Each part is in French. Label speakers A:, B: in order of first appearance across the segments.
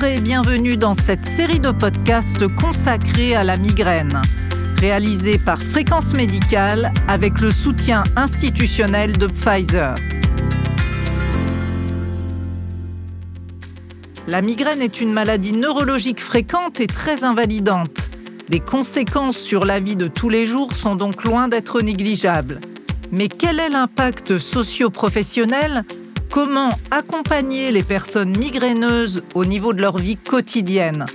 A: Bienvenue dans cette série de podcasts consacrée à la migraine, réalisée par Fréquence Médicale avec le soutien institutionnel de Pfizer. La migraine est une maladie neurologique fréquente et très invalidante. Les conséquences sur la vie de tous les jours sont donc loin d'être négligeables. Mais quel est l'impact socio-professionnel Comment accompagner les personnes migraineuses au niveau de leur vie quotidienne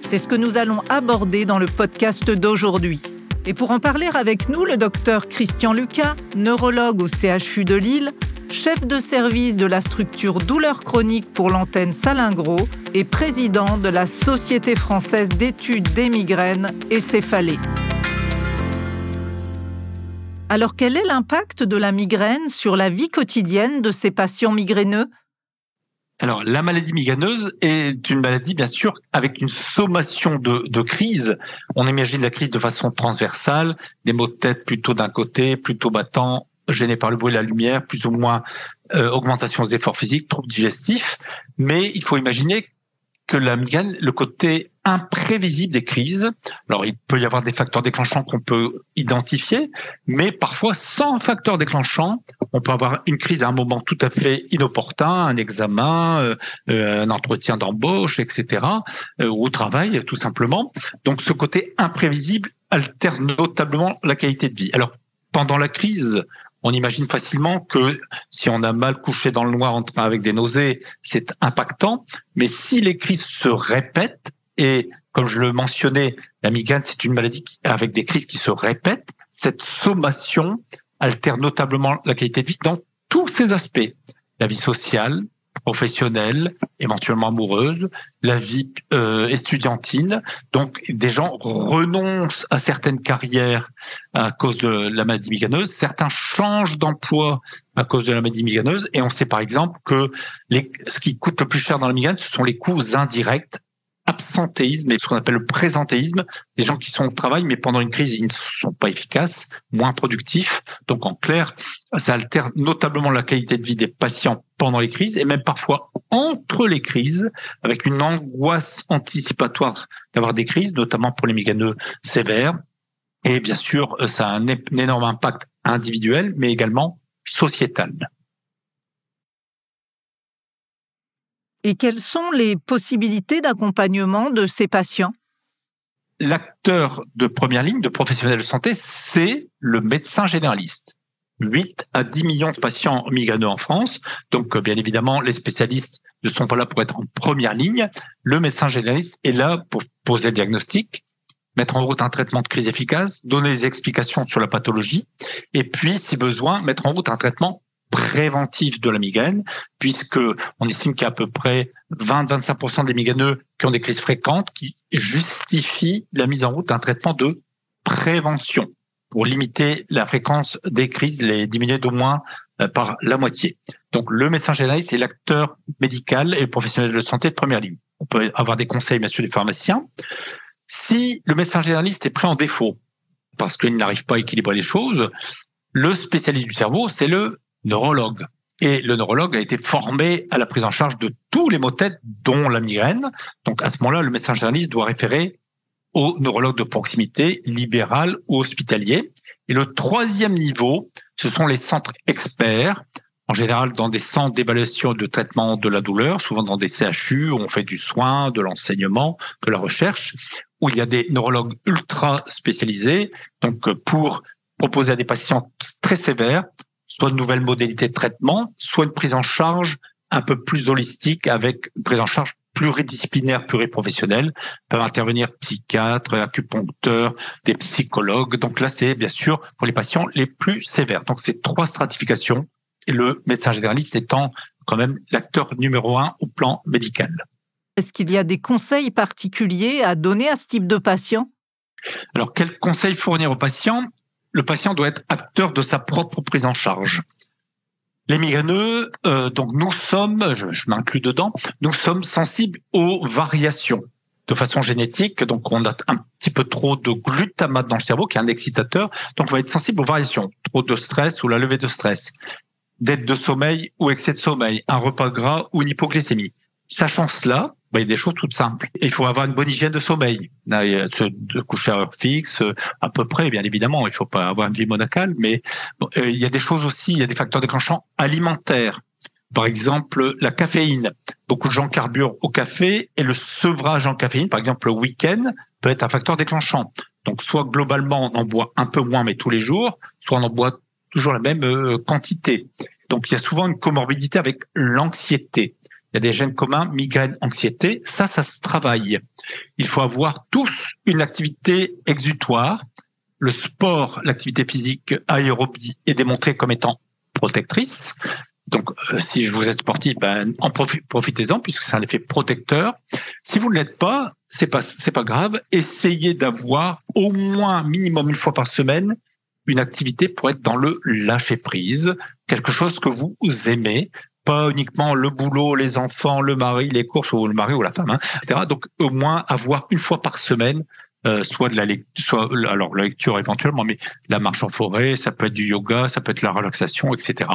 A: C'est ce que nous allons aborder dans le podcast d'aujourd'hui. Et pour en parler avec nous, le docteur Christian Lucas, neurologue au CHU de Lille, chef de service de la structure douleur chronique pour l'antenne Salingro et président de la Société française d'études des migraines et céphalées. Alors quel est l'impact de la migraine sur la vie quotidienne de ces patients migraineux?
B: Alors, la maladie migraineuse est une maladie, bien sûr, avec une sommation de, de crises. On imagine la crise de façon transversale, des maux de tête plutôt d'un côté, plutôt battants, gênés par le bruit et la lumière, plus ou moins euh, augmentation des efforts physiques, troubles digestifs. Mais il faut imaginer que la le côté imprévisible des crises. Alors, il peut y avoir des facteurs déclenchants qu'on peut identifier, mais parfois, sans facteur déclenchant, on peut avoir une crise à un moment tout à fait inopportun, un examen, euh, euh, un entretien d'embauche, etc., euh, ou au travail, tout simplement. Donc, ce côté imprévisible altère notablement la qualité de vie. Alors, pendant la crise, on imagine facilement que si on a mal couché dans le noir en train avec des nausées, c'est impactant. Mais si les crises se répètent, et comme je le mentionnais, la migraine, c'est une maladie avec des crises qui se répètent, cette sommation altère notablement la qualité de vie dans tous ses aspects. La vie sociale, professionnelle, éventuellement amoureuse, la vie euh, estudiantine. Donc, des gens renoncent à certaines carrières à cause de la maladie migraineuse. Certains changent d'emploi à cause de la maladie migraineuse. Et on sait par exemple que les, ce qui coûte le plus cher dans la migraine, ce sont les coûts indirects absentéisme et ce qu'on appelle le présentéisme, des gens qui sont au travail mais pendant une crise ils ne sont pas efficaces, moins productifs. Donc en clair, ça altère notablement la qualité de vie des patients pendant les crises et même parfois entre les crises avec une angoisse anticipatoire d'avoir des crises, notamment pour les migraineux sévères. Et bien sûr, ça a un énorme impact individuel mais également sociétal.
A: Et quelles sont les possibilités d'accompagnement de ces patients?
B: L'acteur de première ligne de professionnels de santé, c'est le médecin généraliste. 8 à 10 millions de patients migraineux en France. Donc, bien évidemment, les spécialistes ne sont pas là pour être en première ligne. Le médecin généraliste est là pour poser le diagnostic, mettre en route un traitement de crise efficace, donner des explications sur la pathologie, et puis, si besoin, mettre en route un traitement préventif de la migraine, puisque on estime qu'il y a à peu près 20-25% des migraineux qui ont des crises fréquentes qui justifient la mise en route d'un traitement de prévention pour limiter la fréquence des crises, les diminuer d'au moins euh, par la moitié. Donc le médecin généraliste est l'acteur médical et le professionnel de santé de première ligne. On peut avoir des conseils, bien sûr, des pharmaciens. Si le médecin généraliste est pris en défaut parce qu'il n'arrive pas à équilibrer les choses, le spécialiste du cerveau, c'est le neurologue. Et le neurologue a été formé à la prise en charge de tous les maux de tête, dont la migraine. Donc à ce moment-là, le médecin généraliste doit référer au neurologue de proximité, libéral ou hospitalier. Et le troisième niveau, ce sont les centres experts, en général dans des centres d'évaluation de traitement de la douleur, souvent dans des CHU où on fait du soin, de l'enseignement, de la recherche, où il y a des neurologues ultra spécialisés, donc pour proposer à des patients très sévères soit de nouvelles modalités de traitement, soit une prise en charge un peu plus holistique avec une prise en charge pluridisciplinaire, pluriprofessionnelle. Peuvent intervenir psychiatres, acupuncteurs, des psychologues. Donc là, c'est bien sûr pour les patients les plus sévères. Donc c'est trois stratifications et le médecin généraliste étant quand même l'acteur numéro un au plan médical.
A: Est-ce qu'il y a des conseils particuliers à donner à ce type de patient?
B: Alors, quels conseils fournir aux patients? Le patient doit être acteur de sa propre prise en charge. Les migraineux, euh, donc nous sommes, je, m'inclus dedans, nous sommes sensibles aux variations de façon génétique. Donc on a un petit peu trop de glutamate dans le cerveau, qui est un excitateur. Donc on va être sensible aux variations, trop de stress ou la levée de stress, dette de sommeil ou excès de sommeil, un repas gras ou une hypoglycémie. Sachant cela, bah, il y a des choses toutes simples. Il faut avoir une bonne hygiène de sommeil, se coucher à heure fixe, à peu près, bien évidemment. Il faut pas avoir une vie monacale, mais euh, il y a des choses aussi, il y a des facteurs déclenchants alimentaires. Par exemple, la caféine. Beaucoup de gens carburent au café et le sevrage en caféine, par exemple le week-end, peut être un facteur déclenchant. Donc, soit globalement, on en boit un peu moins, mais tous les jours, soit on en boit toujours la même euh, quantité. Donc, il y a souvent une comorbidité avec l'anxiété. Il y a des gènes communs, migraine, anxiété. Ça, ça se travaille. Il faut avoir tous une activité exutoire. Le sport, l'activité physique aérobie est démontrée comme étant protectrice. Donc, euh, si vous êtes sportif, ben, en profitez-en puisque c'est un effet protecteur. Si vous ne l'êtes pas, c'est pas c'est pas grave. Essayez d'avoir au moins minimum une fois par semaine une activité pour être dans le lâcher prise, quelque chose que vous aimez, pas uniquement le boulot, les enfants, le mari, les courses ou le mari ou la femme, hein, etc. Donc au moins avoir une fois par semaine euh, soit de la lecture, soit alors la lecture éventuellement, mais la marche en forêt, ça peut être du yoga, ça peut être la relaxation, etc.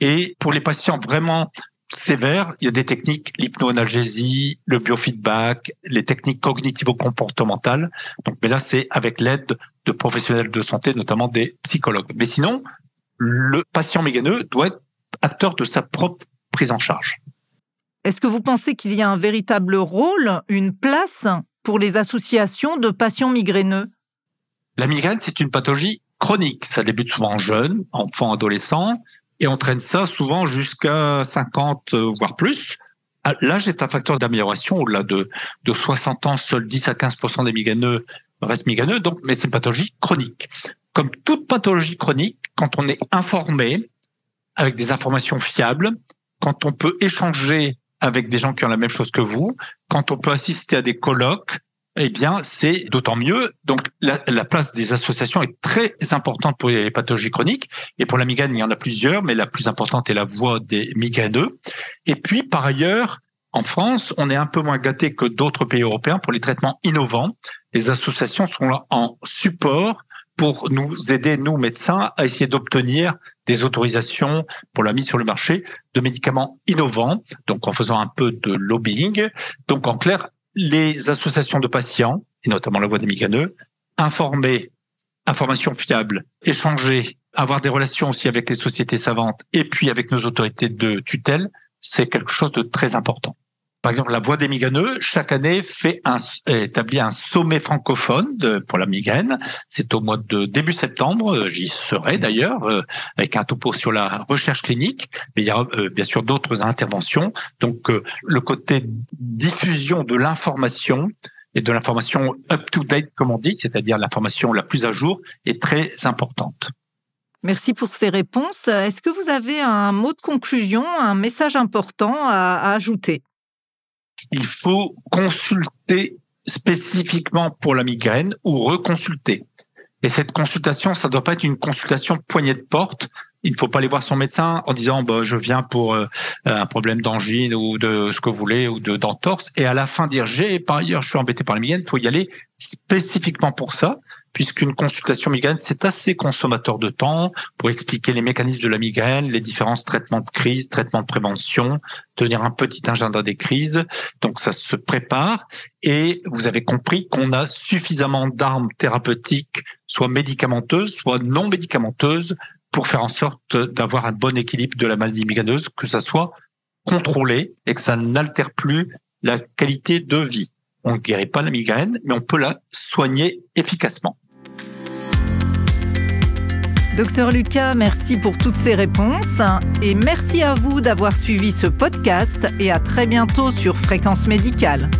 B: Et pour les patients vraiment sévères, il y a des techniques, l'hypnoanalgésie, le biofeedback, les techniques cognitivo-comportementales. Donc, mais là, c'est avec l'aide de professionnels de santé, notamment des psychologues. Mais sinon, le patient méganeux doit être acteur de sa propre prise en charge.
A: Est-ce que vous pensez qu'il y a un véritable rôle, une place pour les associations de patients migraineux?
B: La migraine, c'est une pathologie chronique. Ça débute souvent jeune, enfant, adolescent, et on traîne ça souvent jusqu'à 50, euh, voire plus. Ah, l'âge est un facteur d'amélioration. Au-delà de, de 60 ans, seuls 10 à 15% des migraineux restent migraineux, donc, mais c'est une pathologie chronique. Comme toute pathologie chronique, quand on est informé, avec des informations fiables, quand on peut échanger avec des gens qui ont la même chose que vous, quand on peut assister à des colloques, eh bien, c'est d'autant mieux. Donc, la, la, place des associations est très importante pour les pathologies chroniques. Et pour la migraine, il y en a plusieurs, mais la plus importante est la voix des migraineux. Et puis, par ailleurs, en France, on est un peu moins gâté que d'autres pays européens pour les traitements innovants. Les associations sont là en support pour nous aider, nous médecins, à essayer d'obtenir des autorisations pour la mise sur le marché de médicaments innovants, donc en faisant un peu de lobbying. Donc en clair, les associations de patients, et notamment la voix des migraineux, informer, information fiable, échanger, avoir des relations aussi avec les sociétés savantes et puis avec nos autorités de tutelle, c'est quelque chose de très important. Par exemple, la Voix des migraineux, chaque année, fait un, établit un sommet francophone pour la migraine. C'est au mois de début septembre. Euh, j'y serai d'ailleurs, euh, avec un topo sur la recherche clinique. Mais il y a euh, bien sûr d'autres interventions. Donc, le côté diffusion de l'information et de l'information up-to-date, comme on dit, c'est-à-dire l'information la plus à jour, est très importante.
A: Merci pour ces réponses. Est-ce que vous avez un mot de conclusion, un message important à ajouter?
B: Il faut consulter spécifiquement pour la migraine ou reconsulter. Et cette consultation, ça ne doit pas être une consultation poignée de porte. Il ne faut pas aller voir son médecin en disant bah, je viens pour euh, un problème d'angine ou de ce que vous voulez ou de d'entorse et à la fin dire j'ai par ailleurs je suis embêté par la migraine. Il faut y aller spécifiquement pour ça puisqu'une consultation migraine, c'est assez consommateur de temps pour expliquer les mécanismes de la migraine, les différents traitements de crise, traitements de prévention, tenir un petit agenda des crises. Donc ça se prépare et vous avez compris qu'on a suffisamment d'armes thérapeutiques, soit médicamenteuses, soit non médicamenteuses, pour faire en sorte d'avoir un bon équilibre de la maladie migraineuse, que ça soit contrôlé et que ça n'altère plus la qualité de vie. On ne guérit pas la migraine, mais on peut la soigner efficacement.
A: Docteur Lucas, merci pour toutes ces réponses et merci à vous d'avoir suivi ce podcast et à très bientôt sur Fréquence Médicale.